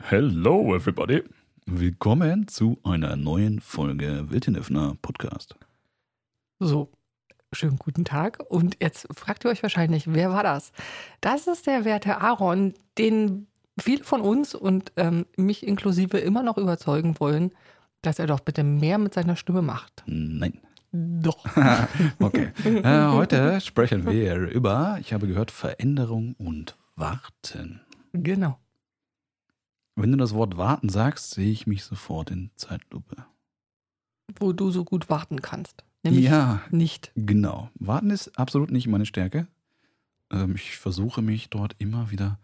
Hello everybody. Willkommen zu einer neuen Folge Wildhenöffner Podcast. So, schönen guten Tag. Und jetzt fragt ihr euch wahrscheinlich, wer war das? Das ist der werte Aaron, den viele von uns und ähm, mich inklusive immer noch überzeugen wollen, dass er doch bitte mehr mit seiner Stimme macht. Nein. Doch. okay. Äh, heute sprechen wir über, ich habe gehört, Veränderung und Warten. Genau. Wenn du das Wort warten sagst, sehe ich mich sofort in Zeitlupe. Wo du so gut warten kannst. Nämlich ja, nicht. genau. Warten ist absolut nicht meine Stärke. Ähm, ich versuche mich dort immer wieder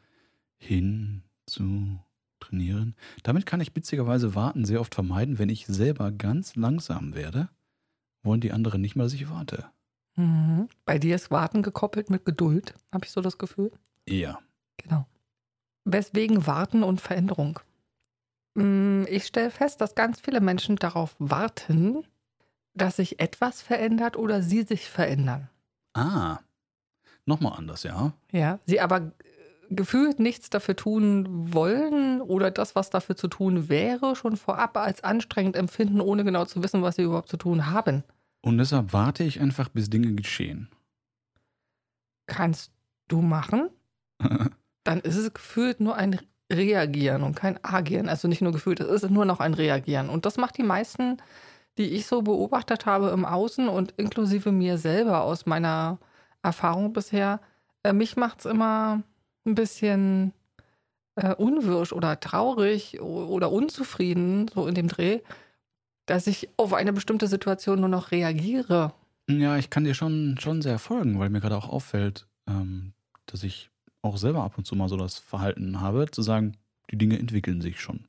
hin zu trainieren. Damit kann ich witzigerweise Warten sehr oft vermeiden. Wenn ich selber ganz langsam werde, wollen die anderen nicht mehr, dass ich warte. Mhm. Bei dir ist Warten gekoppelt mit Geduld, habe ich so das Gefühl. Ja. Genau. Weswegen Warten und Veränderung? Mm, Ich stelle fest, dass ganz viele Menschen darauf warten, dass sich etwas verändert oder sie sich verändern. Ah. Nochmal anders, ja. Ja, sie aber gefühlt nichts dafür tun wollen oder das, was dafür zu tun wäre, schon vorab als anstrengend empfinden, ohne genau zu wissen, was sie überhaupt zu tun haben. Und deshalb warte ich einfach, bis Dinge geschehen. Kannst du machen? Dann ist es gefühlt nur ein Reagieren und kein Agieren. Also nicht nur gefühlt, es ist nur noch ein Reagieren. Und das macht die meisten, die ich so beobachtet habe im Außen und inklusive mir selber aus meiner Erfahrung bisher, äh, mich macht es immer ein bisschen äh, unwirsch oder traurig oder unzufrieden, so in dem Dreh, dass ich auf eine bestimmte Situation nur noch reagiere. Ja, ich kann dir schon, schon sehr folgen, weil mir gerade auch auffällt, ähm, dass ich auch selber ab und zu mal so das Verhalten habe, zu sagen, die Dinge entwickeln sich schon.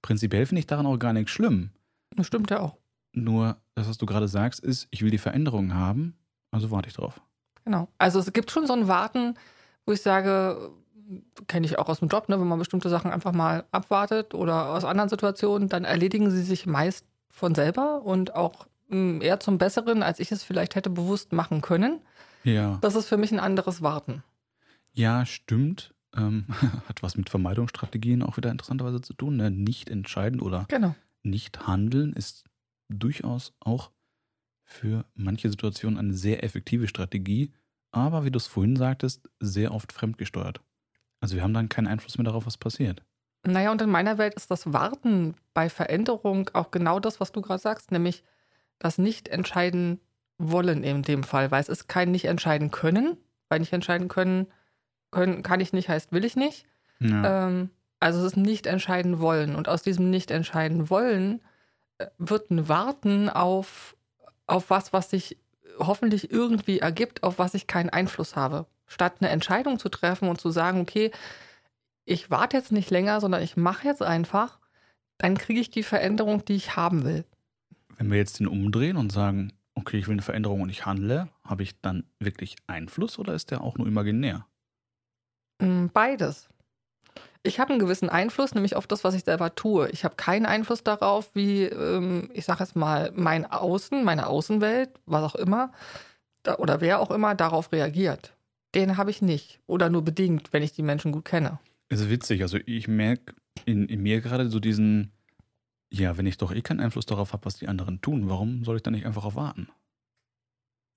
Prinzipiell finde ich daran auch gar nichts schlimm. Das stimmt ja auch. Nur, das, was du gerade sagst, ist, ich will die Veränderung haben, also warte ich drauf. Genau. Also es gibt schon so ein Warten, wo ich sage, kenne ich auch aus dem Job, ne, wenn man bestimmte Sachen einfach mal abwartet oder aus anderen Situationen, dann erledigen sie sich meist von selber und auch mh, eher zum Besseren, als ich es vielleicht hätte bewusst machen können. Ja. Das ist für mich ein anderes Warten. Ja, stimmt. Ähm, hat was mit Vermeidungsstrategien auch wieder interessanterweise zu tun. Ne? Nicht entscheiden oder Genau. nicht handeln ist durchaus auch für manche Situationen eine sehr effektive Strategie, aber wie du es vorhin sagtest, sehr oft fremdgesteuert. Also wir haben dann keinen Einfluss mehr darauf, was passiert. Naja, und in meiner Welt ist das Warten bei Veränderung auch genau das, was du gerade sagst, nämlich das nicht entscheiden wollen in dem Fall, weil es ist kein nicht entscheiden können, weil nicht entscheiden können, können kann ich nicht, heißt will ich nicht. Ja. Ähm, also es ist nicht entscheiden wollen. Und aus diesem nicht entscheiden wollen äh, wird ein Warten auf, auf was, was sich hoffentlich irgendwie ergibt, auf was ich keinen Einfluss habe. Statt eine Entscheidung zu treffen und zu sagen, okay, ich warte jetzt nicht länger, sondern ich mache jetzt einfach, dann kriege ich die Veränderung, die ich haben will. Wenn wir jetzt den umdrehen und sagen, okay, ich will eine Veränderung und ich handle, habe ich dann wirklich Einfluss oder ist der auch nur imaginär? Mm, Beides. Ich habe einen gewissen Einfluss, nämlich auf das, was ich selber tue. Ich habe keinen Einfluss darauf, wie, ähm, ich sage jetzt mal, mein Außen, meine Außenwelt, was auch immer, oder wer auch immer darauf reagiert. Den habe ich nicht. Oder nur bedingt, wenn ich die Menschen gut kenne. Es ist witzig, also ich merke in, in mir gerade so diesen, ja, wenn ich doch eh keinen Einfluss darauf habe, was die anderen tun, warum soll ich dann nicht einfach auf warten?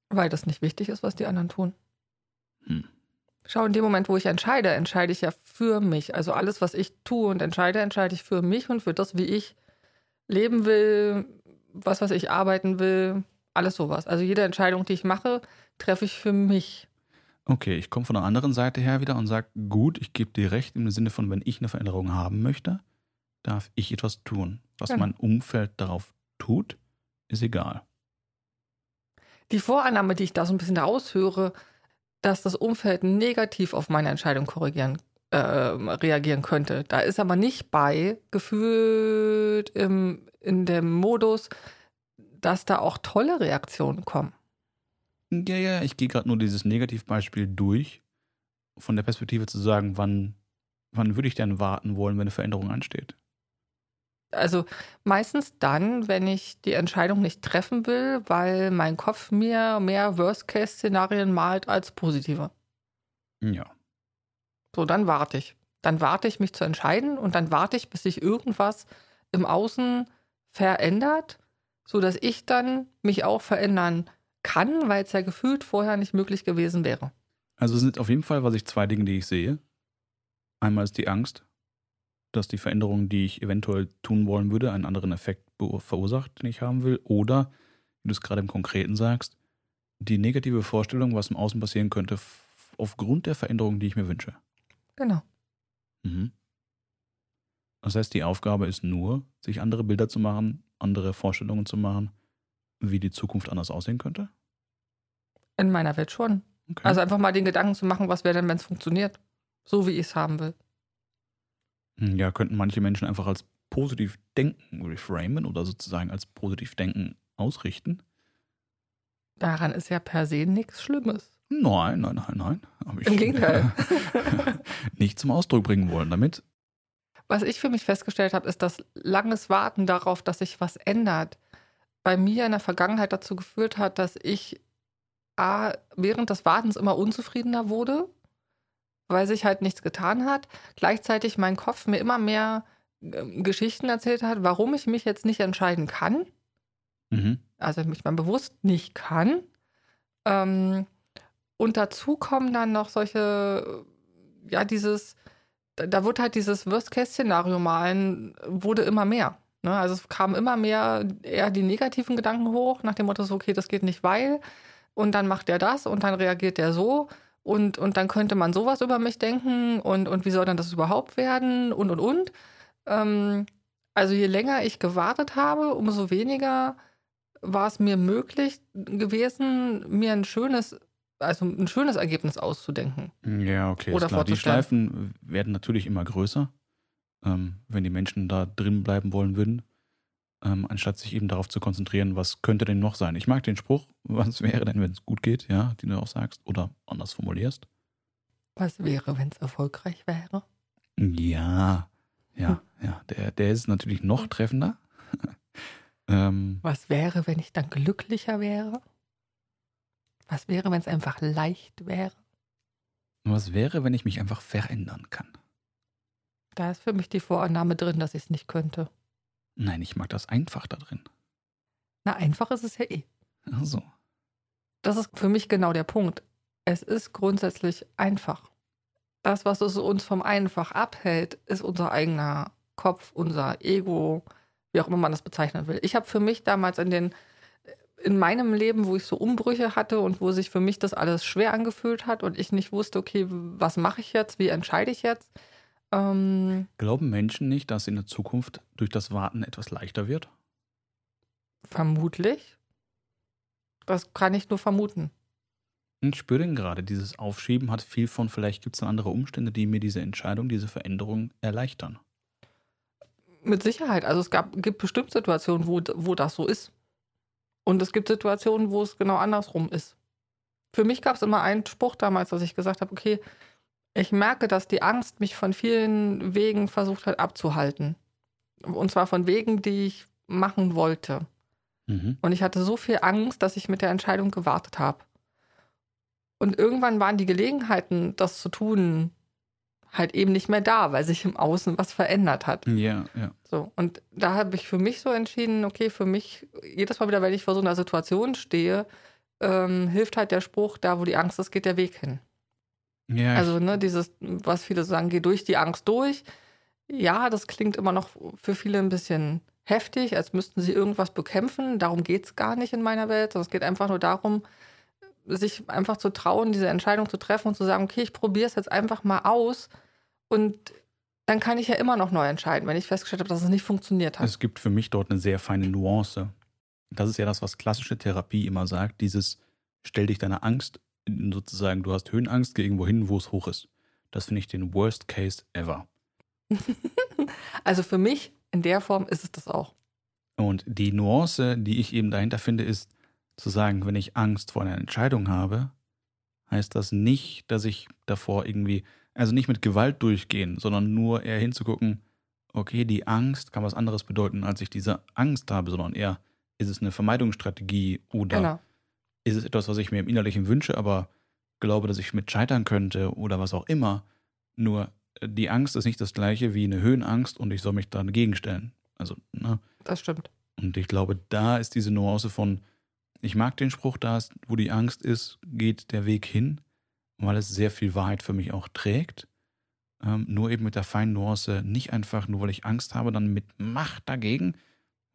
Weil das nicht wichtig ist, was die anderen tun. Hm. Schau, in dem Moment, wo ich entscheide, entscheide ich ja für mich. Also alles, was ich tue und entscheide, entscheide ich für mich und für das, wie ich leben will, was, was ich arbeiten will, alles sowas. Also jede Entscheidung, die ich mache, treffe ich für mich. Okay, ich komme von der anderen Seite her wieder und sage, gut, ich gebe dir recht im Sinne von, wenn ich eine Veränderung haben möchte, darf ich etwas tun. Was Genau. mein Umfeld darauf tut, ist egal. Die Vorannahme, die ich da so ein bisschen raushöre, dass das Umfeld negativ auf meine Entscheidung korrigieren, äh, reagieren könnte. Da ist aber nicht bei, gefühlt im, in dem Modus, dass da auch tolle Reaktionen kommen. Ja, ja, ich gehe gerade nur dieses Negativbeispiel durch, von der Perspektive zu sagen, wann, wann würde ich denn warten wollen, wenn eine Veränderung ansteht. Also meistens dann, wenn ich die Entscheidung nicht treffen will, weil mein Kopf mir mehr Worst-Case-Szenarien malt als positive. Ja. So, dann warte ich. Dann warte ich, mich zu entscheiden und dann warte ich, bis sich irgendwas im Außen verändert, sodass ich dann mich auch verändern kann, weil es ja gefühlt vorher nicht möglich gewesen wäre. Also es sind auf jeden Fall, was ich zwei Dinge, die ich sehe. Einmal ist die Angst, dass die Veränderung, die ich eventuell tun wollen würde, einen anderen Effekt verursacht, den ich haben will. Oder, wie du es gerade im Konkreten sagst, die negative Vorstellung, was im Außen passieren könnte, aufgrund der Veränderung, die ich mir wünsche. Genau. Mhm. Das heißt, die Aufgabe ist nur, sich andere Bilder zu machen, andere Vorstellungen zu machen, wie die Zukunft anders aussehen könnte? In meiner Welt schon. Okay. Also einfach mal den Gedanken zu machen, was wäre denn, wenn es funktioniert? So wie ich es haben will. Ja, könnten manche Menschen einfach als positiv denken reframen oder sozusagen als positiv denken ausrichten? Daran ist ja per se nichts Schlimmes. Nein, nein, nein, nein. Im Gegenteil. nicht zum Ausdruck bringen wollen damit. Was ich für mich festgestellt habe, ist, dass langes Warten darauf, dass sich was ändert, bei mir in der Vergangenheit dazu geführt hat, dass ich A, während des Wartens immer unzufriedener wurde, weil sich halt nichts getan hat. Gleichzeitig mein Kopf mir immer mehr äh, Geschichten erzählt hat, warum ich mich jetzt nicht entscheiden kann. Mhm. Also mich mal bewusst nicht kann. Ähm, und dazu kommen dann noch solche, ja, dieses, da wird halt dieses Worst-Case-Szenario malen, wurde immer mehr. Ne? Also es kamen immer mehr eher die negativen Gedanken hoch, nach dem Motto, so, okay, das geht nicht, weil. Und dann macht er das und dann reagiert er so. Und, und dann könnte man sowas über mich denken und, und wie soll dann das überhaupt werden und und und. Ähm, also je länger ich gewartet habe, umso weniger war es mir möglich gewesen, mir ein schönes, also ein schönes Ergebnis auszudenken. Ja, okay. Oder klar. Die Schleifen werden natürlich immer größer, ähm, wenn die Menschen da drin bleiben wollen würden ähm, anstatt sich eben darauf zu konzentrieren, was könnte denn noch sein. Ich mag den Spruch, was wäre denn, wenn es gut geht, ja, den du auch sagst oder anders formulierst. Was wäre, wenn es erfolgreich wäre? Ja, ja, hm. ja, der, der ist natürlich noch treffender. ähm, was wäre, wenn ich dann glücklicher wäre? Was wäre, wenn es einfach leicht wäre? Was wäre, wenn ich mich einfach verändern kann? Da ist für mich die Vorannahme drin, dass ich es nicht könnte. Nein, ich mag das einfach da drin. Na, einfach ist es ja eh. Ach so. Das ist für mich genau der Punkt. Es ist grundsätzlich einfach. Das, was es uns vom Einfach abhält, ist unser eigener Kopf, unser Ego, wie auch immer man das bezeichnen will. Ich habe für mich damals in den in meinem Leben, wo ich so Umbrüche hatte und wo sich für mich das alles schwer angefühlt hat und ich nicht wusste, okay, was mache ich jetzt, wie entscheide ich jetzt, ähm, Glauben Menschen nicht, dass in der Zukunft durch das Warten etwas leichter wird? Vermutlich. Das kann ich nur vermuten. Ich spüre denn gerade, dieses Aufschieben hat viel von, vielleicht gibt es dann andere Umstände, die mir diese Entscheidung, diese Veränderung erleichtern. Mit Sicherheit. Also es gab, gibt bestimmt Situationen, wo, wo das so ist. Und es gibt Situationen, wo es genau andersrum ist. Für mich gab es immer einen Spruch damals, dass ich gesagt habe, okay, ich merke, dass die Angst mich von vielen Wegen versucht hat abzuhalten. Und zwar von Wegen, die ich machen wollte. Mhm. Und ich hatte so viel Angst, dass ich mit der Entscheidung gewartet habe. Und irgendwann waren die Gelegenheiten, das zu tun, halt eben nicht mehr da, weil sich im Außen was verändert hat. Ja, ja. So, und da habe ich für mich so entschieden, okay, für mich, jedes Mal wieder, wenn ich vor so einer Situation stehe, ähm, hilft halt der Spruch, da wo die Angst ist, geht der Weg hin. Ja, also, ne, dieses, was viele sagen, geh durch die Angst durch. Ja, das klingt immer noch für viele ein bisschen heftig, als müssten sie irgendwas bekämpfen. Darum geht es gar nicht in meiner Welt, sondern es geht einfach nur darum, sich einfach zu trauen, diese Entscheidung zu treffen und zu sagen, okay, ich probiere es jetzt einfach mal aus und dann kann ich ja immer noch neu entscheiden, wenn ich festgestellt habe, dass es nicht funktioniert hat. Es gibt für mich dort eine sehr feine Nuance. Das ist ja das, was klassische Therapie immer sagt, dieses stell dich deiner Angst sozusagen, du hast Höhenangst, geh irgendwo hin, wo es hoch ist. Das finde ich den Worst Case ever. also für mich in der Form ist es das auch. Und die Nuance, die ich eben dahinter finde, ist zu sagen, wenn ich Angst vor einer Entscheidung habe, heißt das nicht, dass ich davor irgendwie, also nicht mit Gewalt durchgehen, sondern nur eher hinzugucken, okay, die Angst kann was anderes bedeuten, als ich diese Angst habe, sondern eher, ist es eine Vermeidungsstrategie oder genau ist es etwas, was ich mir im Innerlichen wünsche, aber glaube, dass ich mit scheitern könnte oder was auch immer. Nur die Angst ist nicht das gleiche wie eine Höhenangst und ich soll mich dagegen stellen. Also, ne? Das stimmt. Und ich glaube, da ist diese Nuance von, ich mag den Spruch, da ist, wo die Angst ist, geht der Weg hin, weil es sehr viel Wahrheit für mich auch trägt. Ähm, nur eben mit der feinen Nuance, nicht einfach nur, weil ich Angst habe, dann mit Macht dagegen,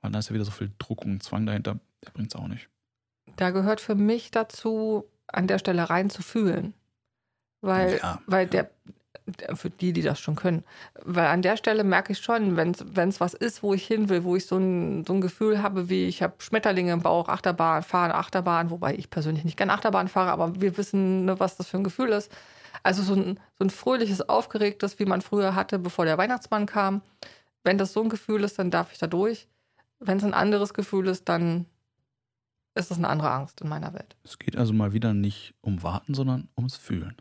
weil da ist ja wieder so viel Druck und Zwang dahinter, der bringt es auch nicht. Da gehört für mich dazu, an der Stelle rein zu fühlen. Weil, Ja, weil ja. der, der, für die, die das schon können, weil an der Stelle merke ich schon, wenn es was ist, wo ich hin will, wo ich so ein, so ein Gefühl habe, wie ich habe Schmetterlinge im Bauch, Achterbahn, fahren Achterbahn, wobei ich persönlich nicht gerne Achterbahn fahre, aber wir wissen, ne, was das für ein Gefühl ist. Also so ein, so ein fröhliches, aufgeregtes, wie man früher hatte, bevor der Weihnachtsmann kam. Wenn das so ein Gefühl ist, dann darf ich da durch. Wenn es ein anderes Gefühl ist, dann ist es eine andere Angst in meiner Welt. Es geht also mal wieder nicht um Warten, sondern ums Fühlen.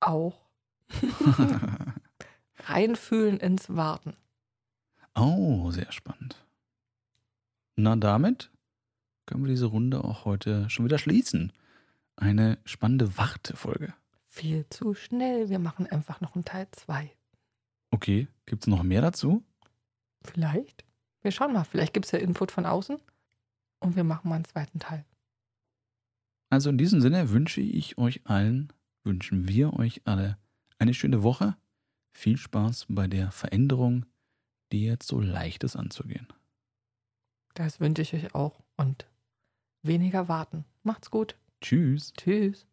Auch reinfühlen ins Warten. oh, sehr spannend. Na, damit können wir diese Runde auch heute schon wieder schließen. Eine spannende Wartefolge. Viel zu schnell. Wir machen einfach noch einen Teil 2. Okay, gibt es noch mehr dazu? Vielleicht. Wir schauen mal. Vielleicht gibt es ja Input von außen. Und wir machen mal einen zweiten Teil. Also in diesem Sinne wünsche ich euch allen, wünschen wir euch alle eine schöne Woche. Viel Spaß bei der Veränderung, die jetzt so leicht ist anzugehen. Das wünsche ich euch auch. Und weniger warten. Macht's gut. Tschüss. Tschüss.